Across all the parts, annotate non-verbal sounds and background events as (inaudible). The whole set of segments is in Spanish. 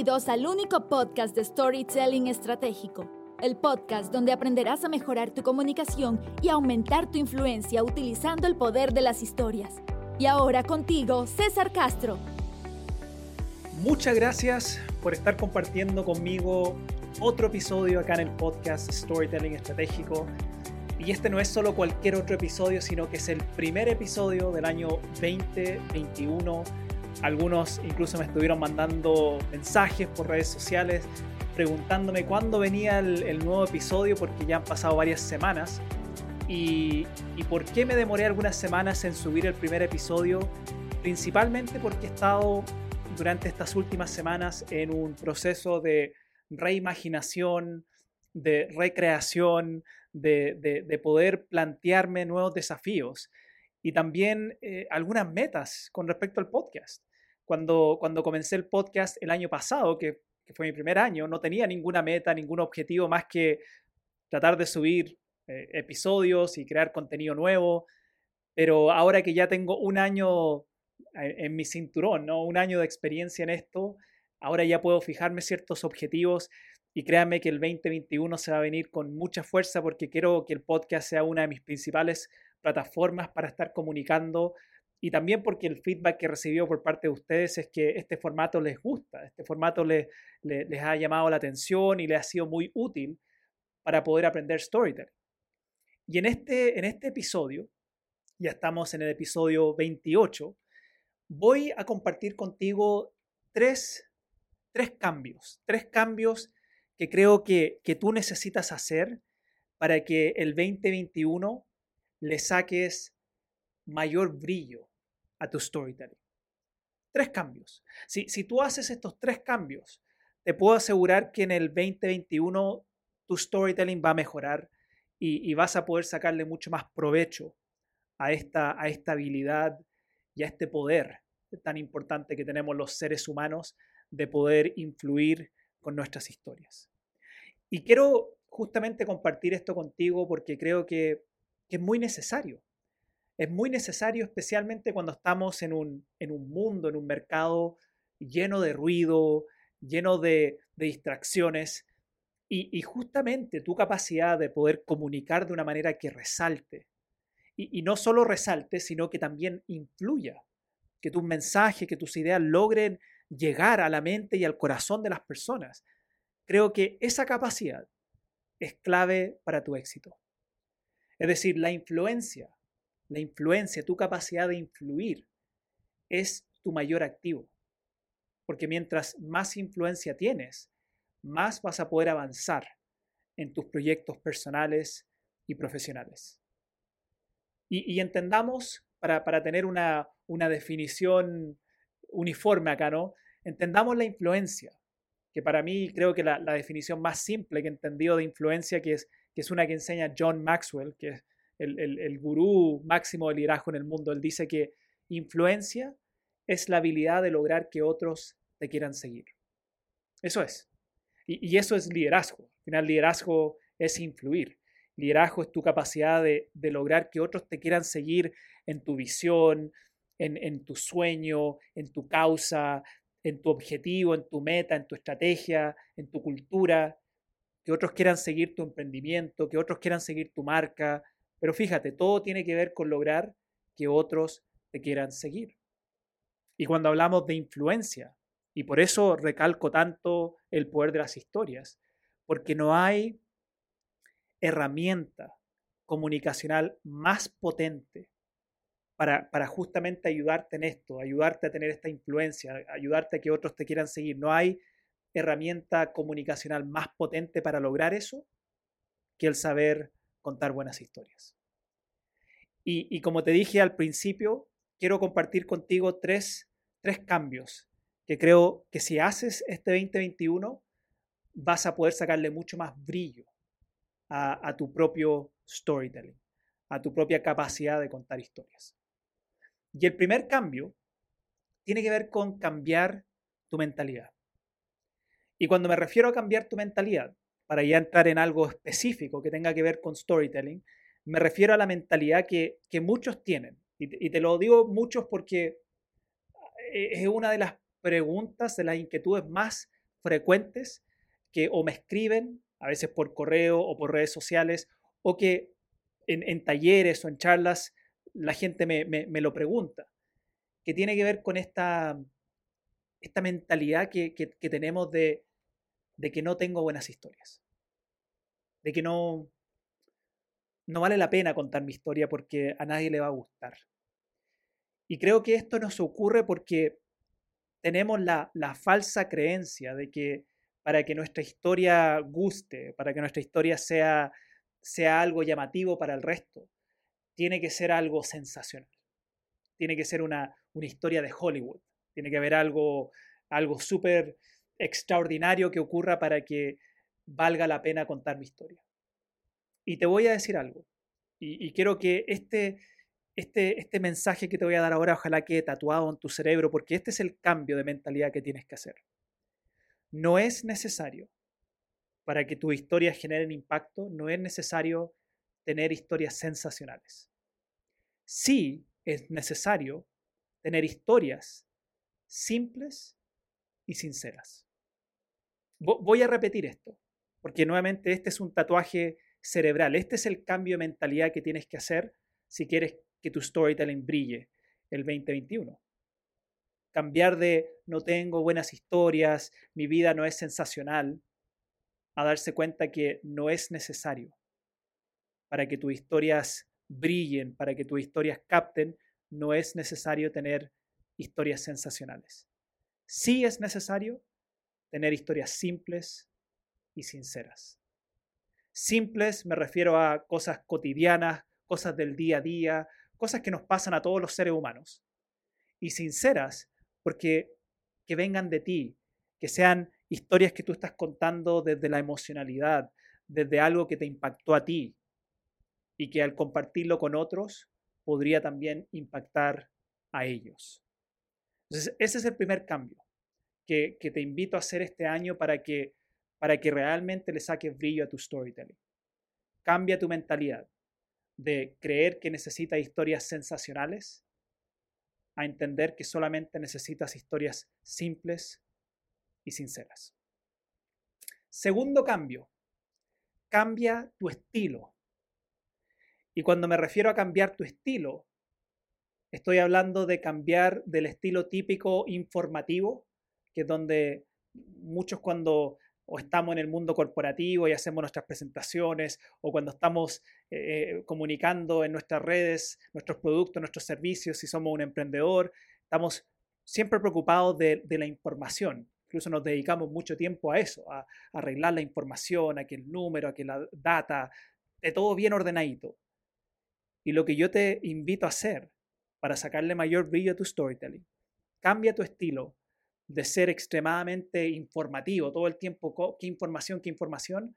Bienvenidos al único podcast de Storytelling Estratégico, el podcast donde aprenderás a mejorar tu comunicación y aumentar tu influencia utilizando el poder de las historias. Y ahora contigo, César Castro. Muchas gracias por estar compartiendo conmigo otro episodio acá en el podcast Storytelling Estratégico. Y este no es solo cualquier otro episodio, sino que es el primer episodio del año 2021 algunos incluso me estuvieron mandando mensajes por redes sociales preguntándome cuándo venía el, nuevo episodio porque ya han pasado varias semanas. Y, y, por qué me demoré algunas semanas en subir el primer episodio. Principalmente porque he estado durante estas últimas semanas en un proceso de reimaginación, de recreación, de, de, poder plantearme nuevos desafíos y también eh, algunas metas con respecto al podcast. Cuando, cuando comencé el podcast el año pasado, que, fue mi primer año, no tenía ninguna meta, ningún objetivo más que tratar de subir eh, episodios y crear contenido nuevo. Pero ahora que ya tengo un año eh, en, mi cinturón, ¿no? un año de experiencia en esto, ahora ya puedo fijarme ciertos objetivos y créanme que el 2021 se va a venir con mucha fuerza porque quiero que el podcast sea una de mis principales plataformas para estar comunicando y también porque el feedback que recibió por parte de ustedes es que este formato les gusta, este formato les, les, ha llamado la atención y les ha sido muy útil para poder aprender storytelling. Y en este, en este episodio, ya estamos en el episodio 28, voy a compartir contigo tres, tres cambios, tres cambios que creo que, que tú necesitas hacer para que el 2021 le saques mayor brillo a tu storytelling. Tres cambios. Si, si tú haces estos tres cambios, te puedo asegurar que en el 2021 tu storytelling va a mejorar y, vas a poder sacarle mucho más provecho a esta, a esta habilidad y a este poder tan importante que tenemos los seres humanos de poder influir con nuestras historias. Y quiero justamente compartir esto contigo porque creo que, que es muy necesario es muy necesario, especialmente cuando estamos en un, en un mundo, en un mercado lleno de ruido, lleno de, distracciones, y, justamente tu capacidad de poder comunicar de una manera que resalte, y, y no solo resalte, sino que también influya, que tus mensajes, que tus ideas logren llegar a la mente y al corazón de las personas. Creo que esa capacidad es clave para tu éxito. Es decir, la influencia la influencia, tu capacidad de influir es tu mayor activo. Porque mientras más influencia tienes, más vas a poder avanzar en tus proyectos personales y profesionales. Y, entendamos, para, tener una, definición uniforme acá, ¿no? Entendamos la influencia, que para mí creo que la, definición más simple que he entendido de influencia, que es, que es una que enseña John Maxwell, que es el, gurú máximo del liderazgo en el mundo. Él dice que influencia es la habilidad de lograr que otros te quieran seguir. Eso es. Y, eso es liderazgo. Al final, liderazgo es influir. Liderazgo es tu capacidad de, lograr que otros te quieran seguir en tu visión, en, en, tu sueño, en tu causa, en tu objetivo, en tu meta, en tu estrategia, en tu cultura, que otros quieran seguir tu emprendimiento, que otros quieran seguir tu marca, pero fíjate, todo tiene que ver con lograr que otros te quieran seguir. Y cuando hablamos de influencia, y por eso recalco tanto el poder de las historias, porque no hay herramienta comunicacional más potente para, para, justamente ayudarte en esto, ayudarte a tener esta influencia, ayudarte a que otros te quieran seguir. No hay herramienta comunicacional más potente para lograr eso que el saber contar buenas historias. Y, como te dije al principio, quiero compartir contigo tres, cambios que creo que si haces este 2021 vas a poder sacarle mucho más brillo a tu propio storytelling, a tu propia capacidad de contar historias. Y el primer cambio tiene que ver con cambiar tu mentalidad. Y cuando me refiero a cambiar tu mentalidad, para ya entrar en algo específico que tenga que ver con storytelling, me refiero a la mentalidad que, muchos tienen. Y te, lo digo muchos porque eh, es una de las preguntas, de las inquietudes más frecuentes que o me escriben, a veces por correo o por redes sociales, o que en, talleres o en charlas la gente me, lo pregunta, que tiene que ver con esta, esta mentalidad que, tenemos de, de que no tengo buenas historias, de que no, no vale la pena contar mi historia porque a nadie le va a gustar. Y creo que esto nos ocurre porque tenemos la, falsa creencia de que para que nuestra historia guste, para que nuestra historia sea, sea algo llamativo para el resto, tiene que ser algo sensacional. Tiene que ser una, una historia de Hollywood. Tiene que haber algo, algo súper extraordinario que ocurra para que valga la pena contar mi historia. Y te voy a decir algo. Y, quiero que este, este, este mensaje que te voy a dar ahora, ojalá quede tatuado en tu cerebro, porque este es el cambio de mentalidad que tienes que hacer. No es necesario, para que tus historias generen impacto, no es necesario tener historias sensacionales. Sí es necesario tener historias simples y sinceras. Voy a repetir esto, porque nuevamente este es un tatuaje cerebral. Este es el cambio de mentalidad que tienes que hacer si quieres que tu storytelling brille el 2021. Cambiar de no tengo buenas historias, mi vida no es sensacional, a darse cuenta que no es necesario para que tus historias brillen, para que tus historias capten, no es necesario tener historias sensacionales. Sí es necesario tener historias simples y sinceras. Simples me refiero a cosas cotidianas, cosas del día a día, cosas que nos pasan a todos los seres humanos. Y sinceras porque que vengan de ti, que sean historias que tú estás contando desde la emocionalidad, desde algo que te impactó a ti y que al compartirlo con otros podría también impactar a ellos. Entonces, ese es el primer cambio que, te invito a hacer este año para que para que realmente le saques brillo a tu storytelling. Cambia tu mentalidad de creer que necesitas historias sensacionales a entender que solamente necesitas historias simples y sinceras. Segundo cambio, cambia tu estilo. Y cuando me refiero a cambiar tu estilo, estoy hablando de cambiar del estilo típico informativo, que es donde muchos cuando o estamos en el mundo corporativo y hacemos nuestras presentaciones, o cuando estamos eh, eh, comunicando en nuestras redes nuestros productos, nuestros servicios, si somos un emprendedor, estamos siempre preocupados de, la información. Incluso nos dedicamos mucho tiempo a eso, a, arreglar la información, a que el número, a que la data, de todo bien ordenadito. Y lo que yo te invito a hacer para sacarle mayor brillo a tu storytelling, cambia tu estilo, de ser extremadamente informativo todo el tiempo, qué información, qué información,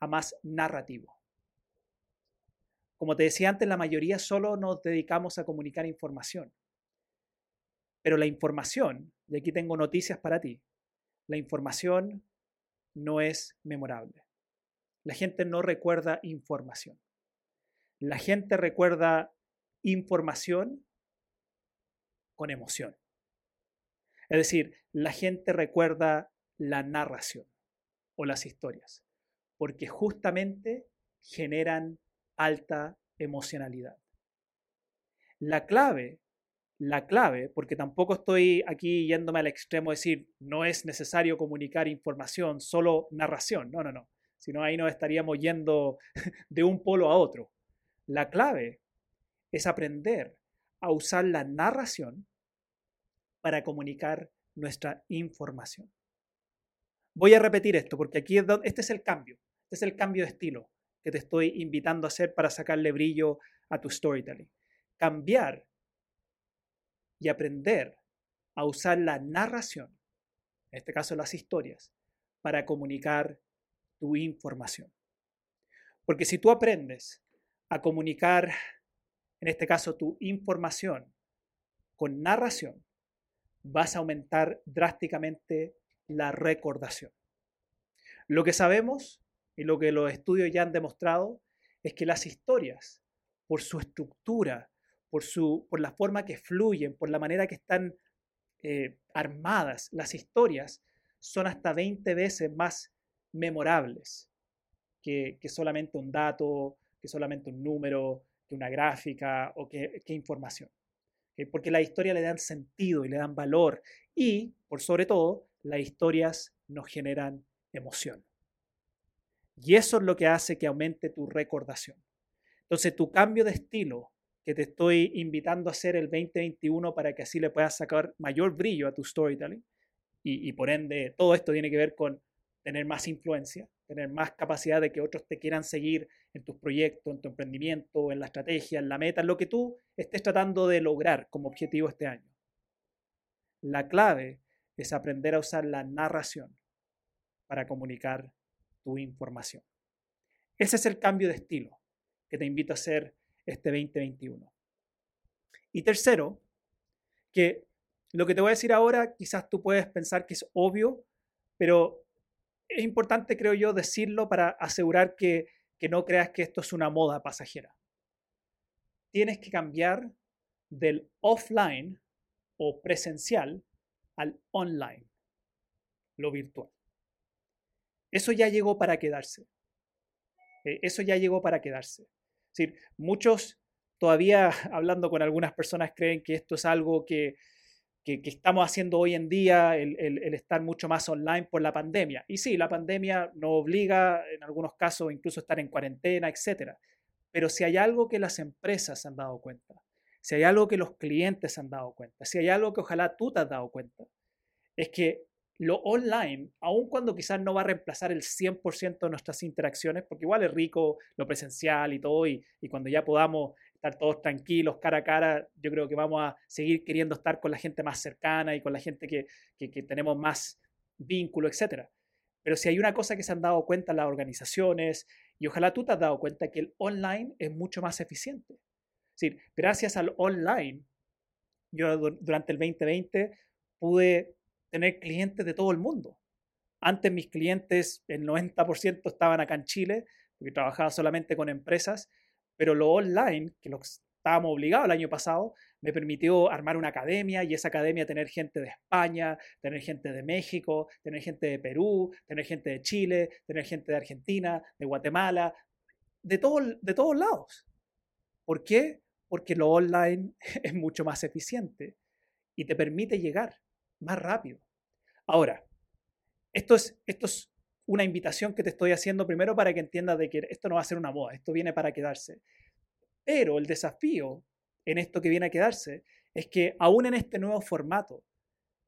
a más narrativo. Como te decía antes, la mayoría solo nos dedicamos a comunicar información. Pero la información, y aquí tengo noticias para ti, la información no es memorable. La gente no recuerda información. La gente recuerda información con emoción. Es decir, la gente recuerda la narración o las historias, porque justamente generan alta emocionalidad. La clave, la clave, porque tampoco estoy aquí yéndome al extremo de decir no es necesario comunicar información, solo narración. No, no, no. Si no, ahí nos estaríamos yendo (laughs) de un polo a otro. La clave es aprender a usar la narración para comunicar nuestra información. Voy a repetir esto porque aquí este es el cambio, este es el cambio de estilo que te estoy invitando a hacer para sacarle brillo a tu storytelling. Cambiar y aprender a usar la narración, en este caso las historias, para comunicar tu información. Porque si tú aprendes a comunicar, en este caso, tu información con narración, vas a aumentar drásticamente la recordación. Lo que sabemos y lo que los estudios ya han demostrado es que las historias, por su estructura, por, su, por la forma que fluyen, por la manera que están eh, armadas, las historias son hasta 20 veces más memorables que, solamente un dato, que solamente un número, que una gráfica o que, información. Porque la historia le dan sentido y le dan valor y, por sobre todo, las historias nos generan emoción. Y eso es lo que hace que aumente tu recordación. Entonces, tu cambio de estilo que te estoy invitando a hacer el 2021 para que así le puedas sacar mayor brillo a tu storytelling, y, por ende todo esto tiene que ver con tener más influencia, tener más capacidad de que otros te quieran seguir en tus proyectos, en tu emprendimiento, en la estrategia, en la meta, en lo que tú estés tratando de lograr como objetivo este año. La clave es aprender a usar la narración para comunicar tu información. Ese es el cambio de estilo que te invito a hacer este 2021. Y tercero, que lo que te voy a decir ahora quizás tú puedes pensar que es obvio, pero es importante, creo yo, decirlo para asegurar que, que no creas que esto es una moda pasajera. Tienes que cambiar del offline o presencial al online, lo virtual. Eso ya llegó para quedarse. Eh, eso ya llegó para quedarse. Es decir, muchos todavía (laughs) hablando con algunas personas creen que esto es algo que, que, estamos haciendo hoy en día, el, el, estar mucho más online por la pandemia. Y sí, la pandemia nos obliga en algunos casos incluso a estar en cuarentena, etc. Pero si hay algo que las empresas han dado cuenta, si hay algo que los clientes han dado cuenta, si hay algo que ojalá tú te has dado cuenta, es que lo online, aun cuando quizás no va a reemplazar el 100% de nuestras interacciones, porque igual es rico lo presencial y todo, y, y cuando ya podamos estar todos tranquilos, cara a cara, yo creo que vamos a seguir queriendo estar con la gente más cercana y con la gente que, que, tenemos más vínculo, etc. Pero si hay una cosa que se han dado cuenta las organizaciones, y ojalá tú te has dado cuenta que el online es mucho más eficiente. Es decir, gracias al online, yo durante el 2020 pude tener clientes de todo el mundo. Antes mis clientes, el 90% estaban acá en Chile, porque trabajaba solamente con empresas, pero lo online, que lo estábamos obligados el año pasado, me permitió armar una academia y esa academia tener gente de España, tener gente de México, tener gente de Perú, tener gente de Chile, tener gente de Argentina, de Guatemala, de, todo, de todos lados. ¿Por qué? Porque lo online (laughs) es mucho más eficiente y te permite llegar más rápido. Ahora, esto es, esto es una invitación que te estoy haciendo primero para que entiendas de que esto no va a ser una moda, esto viene para quedarse. Pero el desafío en esto que viene a quedarse es que aún en este nuevo formato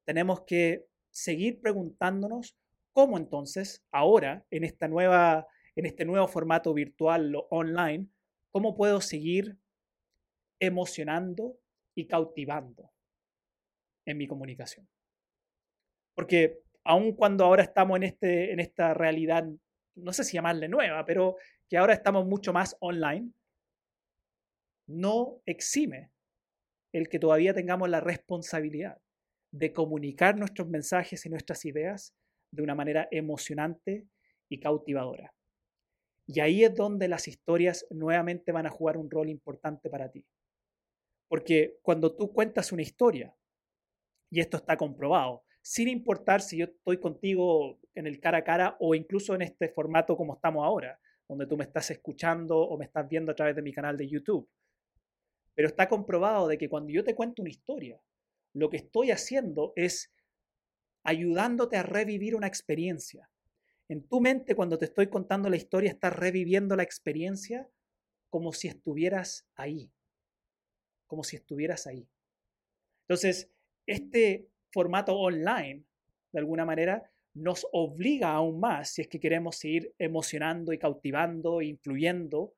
tenemos que seguir preguntándonos cómo entonces ahora en esta nueva en este nuevo formato virtual o online, cómo puedo seguir emocionando y cautivando en mi comunicación. Porque aun cuando ahora estamos en, este, en esta realidad, no sé si llamarle nueva, pero que ahora estamos mucho más online, no exime el que todavía tengamos la responsabilidad de comunicar nuestros mensajes y nuestras ideas de una manera emocionante y cautivadora. Y ahí es donde las historias nuevamente van a jugar un rol importante para ti. Porque cuando tú cuentas una historia, y esto está comprobado, sin importar si yo estoy contigo en el cara a cara o incluso en este formato como estamos ahora, donde tú me estás escuchando o me estás viendo a través de mi canal de YouTube. Pero está comprobado de que cuando yo te cuento una historia, lo que estoy haciendo es ayudándote a revivir una experiencia. En tu mente, cuando te estoy contando la historia, estás reviviendo la experiencia como si estuvieras ahí. Como si estuvieras ahí. Entonces, este formato online, de alguna manera, nos obliga aún más, si es que queremos seguir emocionando y cautivando e influyendo,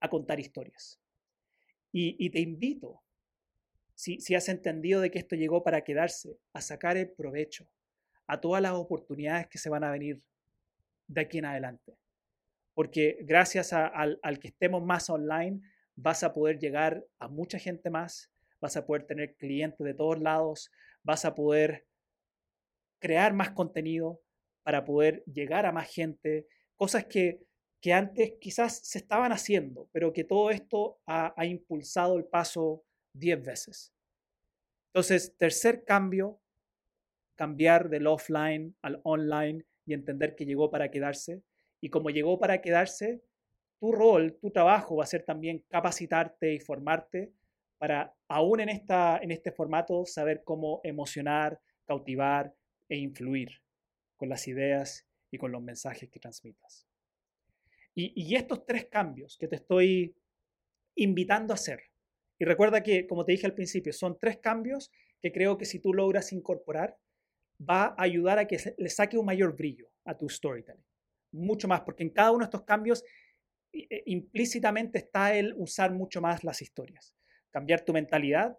a contar historias. Y, te invito, si, si has entendido de que esto llegó para quedarse, a sacar el provecho a todas las oportunidades que se van a venir de aquí en adelante. Porque gracias al, al que estemos más online, vas a poder llegar a mucha gente más, vas a poder tener clientes de todos lados, vas a poder crear más contenido para poder llegar a más gente, cosas que, que antes quizás se estaban haciendo, pero que todo esto ha, ha impulsado el paso 10 veces. Entonces, tercer cambio cambiar del offline al online y entender que llegó para quedarse. Y como llegó para quedarse, tu rol, tu trabajo va a ser también capacitarte y formarte para, aún en, en este formato, saber cómo emocionar, cautivar e influir con las ideas y con los mensajes que transmitas. Y, y estos tres cambios que te estoy invitando a hacer, y recuerda que, como te dije al principio, son tres cambios que creo que si tú logras incorporar, va a ayudar a que le saque un mayor brillo a tu storytelling. Mucho más, porque en cada uno de estos cambios implícitamente está el usar mucho más las historias. Cambiar tu mentalidad,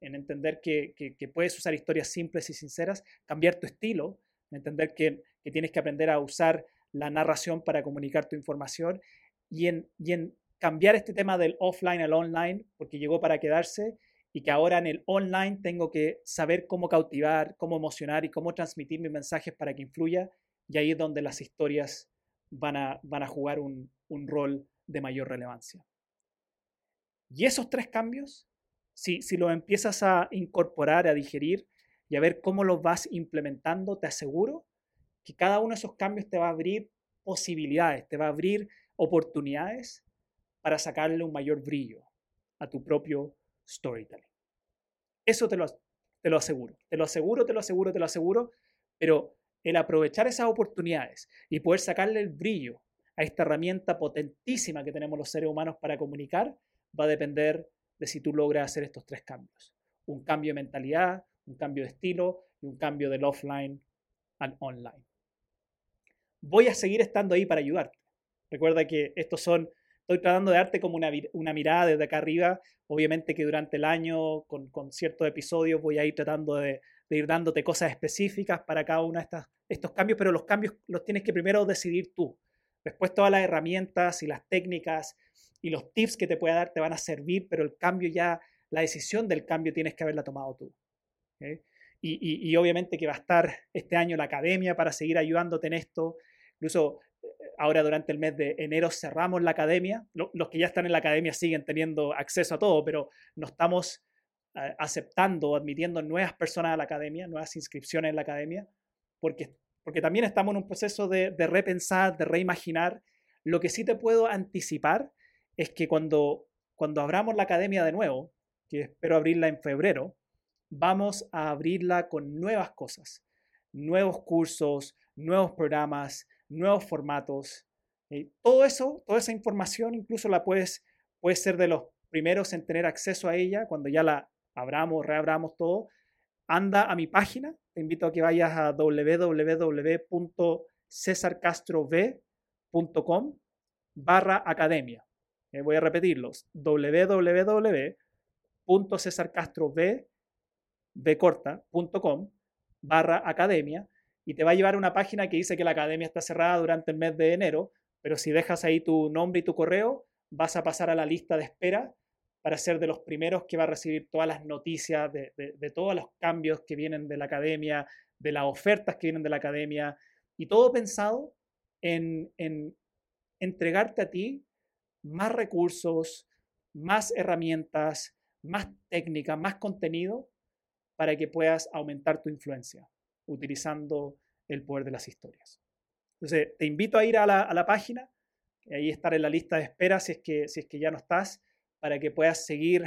en entender que, puedes usar historias simples y sinceras, cambiar tu estilo, en entender que, tienes que aprender a usar la narración para comunicar tu información y en, y en cambiar este tema del offline al online, porque llegó para quedarse y que ahora en el online tengo que saber cómo cautivar, cómo emocionar y cómo transmitir mis mensajes para que influya. Y ahí es donde las historias van a, van a jugar un, un rol de mayor relevancia. Y esos tres cambios, si, si los empiezas a incorporar, a digerir y a ver cómo los vas implementando, te aseguro que cada uno de esos cambios te va a abrir posibilidades, te va a abrir oportunidades para sacarle un mayor brillo a tu propio storytelling. Eso te lo, te lo aseguro, te lo aseguro, te lo aseguro, te lo aseguro, pero el aprovechar esas oportunidades y poder sacarle el brillo a esta herramienta potentísima que tenemos los seres humanos para comunicar, va a depender de si tú logras hacer estos tres cambios. Un cambio de mentalidad, un cambio de estilo y un cambio del offline al online. Voy a seguir estando ahí para ayudarte. Recuerda que estos son estoy tratando de darte como una, una, mirada desde acá arriba. Obviamente que durante el año, con, con ciertos episodios, voy a ir tratando de, de, ir dándote cosas específicas para cada uno de estas, estos cambios, pero los cambios los tienes que primero decidir tú. Después todas las herramientas y las técnicas y los tips que te pueda dar te van a servir, pero el cambio ya, la decisión del cambio tienes que haberla tomado tú. Y, y, y obviamente que va a estar este año la academia para seguir ayudándote en esto. Incluso Ahora durante el mes de enero cerramos la academia. Los que ya están en la academia siguen teniendo acceso a todo, pero no estamos eh, aceptando o admitiendo nuevas personas a la academia, nuevas inscripciones en la academia, porque, porque también estamos en un proceso de, de repensar, de reimaginar. Lo que sí te puedo anticipar es que cuando, cuando abramos la academia de nuevo, que espero abrirla en febrero, vamos a abrirla con nuevas cosas, nuevos cursos, nuevos programas, nuevos formatos. todo eso, toda esa información incluso la puedes, puedes ser de los primeros en tener acceso a ella cuando ya la abramos, reabramos todo. Anda a mi página, te invito a que vayas a www.cesarcastrov.com barra academia. Eh, voy a repetirlos, www.cesarcastrov.com barra academia y te va a llevar a una página que dice que la academia está cerrada durante el mes de enero, pero si dejas ahí tu nombre y tu correo, vas a pasar a la lista de espera para ser de los primeros que va a recibir todas las noticias de, todos los cambios que vienen de la academia, de las ofertas que vienen de la academia, y todo pensado en, en entregarte a ti más recursos, más herramientas, más técnicas, más contenido para que puedas aumentar tu influencia utilizando el poder de las historias. Entonces, te invito a ir a la, a la página, ahí estar en la lista de espera si es que, si es que ya no estás, para que puedas seguir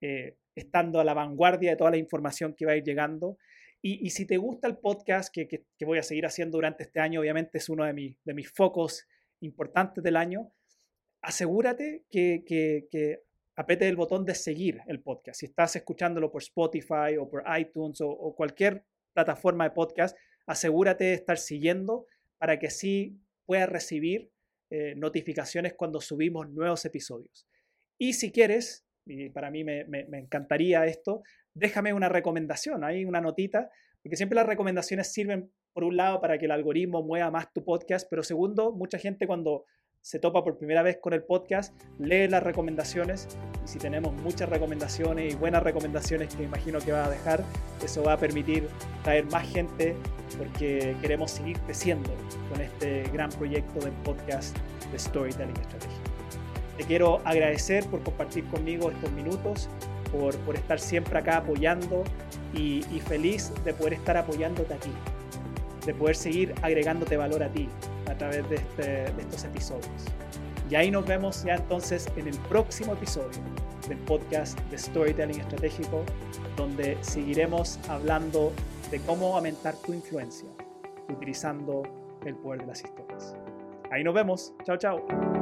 eh, estando a la vanguardia de toda la información que va a ir llegando. Y, y si te gusta el podcast que, que, que, voy a seguir haciendo durante este año, obviamente es uno de, mi, de mis focos importantes del año, asegúrate que, que, que apete el botón de seguir el podcast. Si estás escuchándolo por Spotify o por iTunes o, cualquier plataforma de podcast, asegúrate de estar siguiendo para que sí puedas recibir eh, notificaciones cuando subimos nuevos episodios. Y si quieres, y para mí me, me, encantaría esto, déjame una recomendación, hay una notita, porque siempre las recomendaciones sirven, por un lado, para que el algoritmo mueva más tu podcast, pero segundo, mucha gente cuando se topa por primera vez con el podcast, lee las recomendaciones y si tenemos muchas recomendaciones y buenas recomendaciones que imagino que va a dejar, eso va a permitir traer más gente porque queremos seguir creciendo con este gran proyecto del podcast de Storytelling Estrategia. Te quiero agradecer por compartir conmigo estos minutos, por, por estar siempre acá apoyando y, feliz de poder estar apoyándote a ti, de poder seguir agregándote valor a ti a través de, este, de estos episodios. Y ahí nos vemos ya entonces en el próximo episodio del podcast de Storytelling Estratégico, donde seguiremos hablando de cómo aumentar tu influencia utilizando el poder de las historias. Ahí nos vemos. Chao, chao.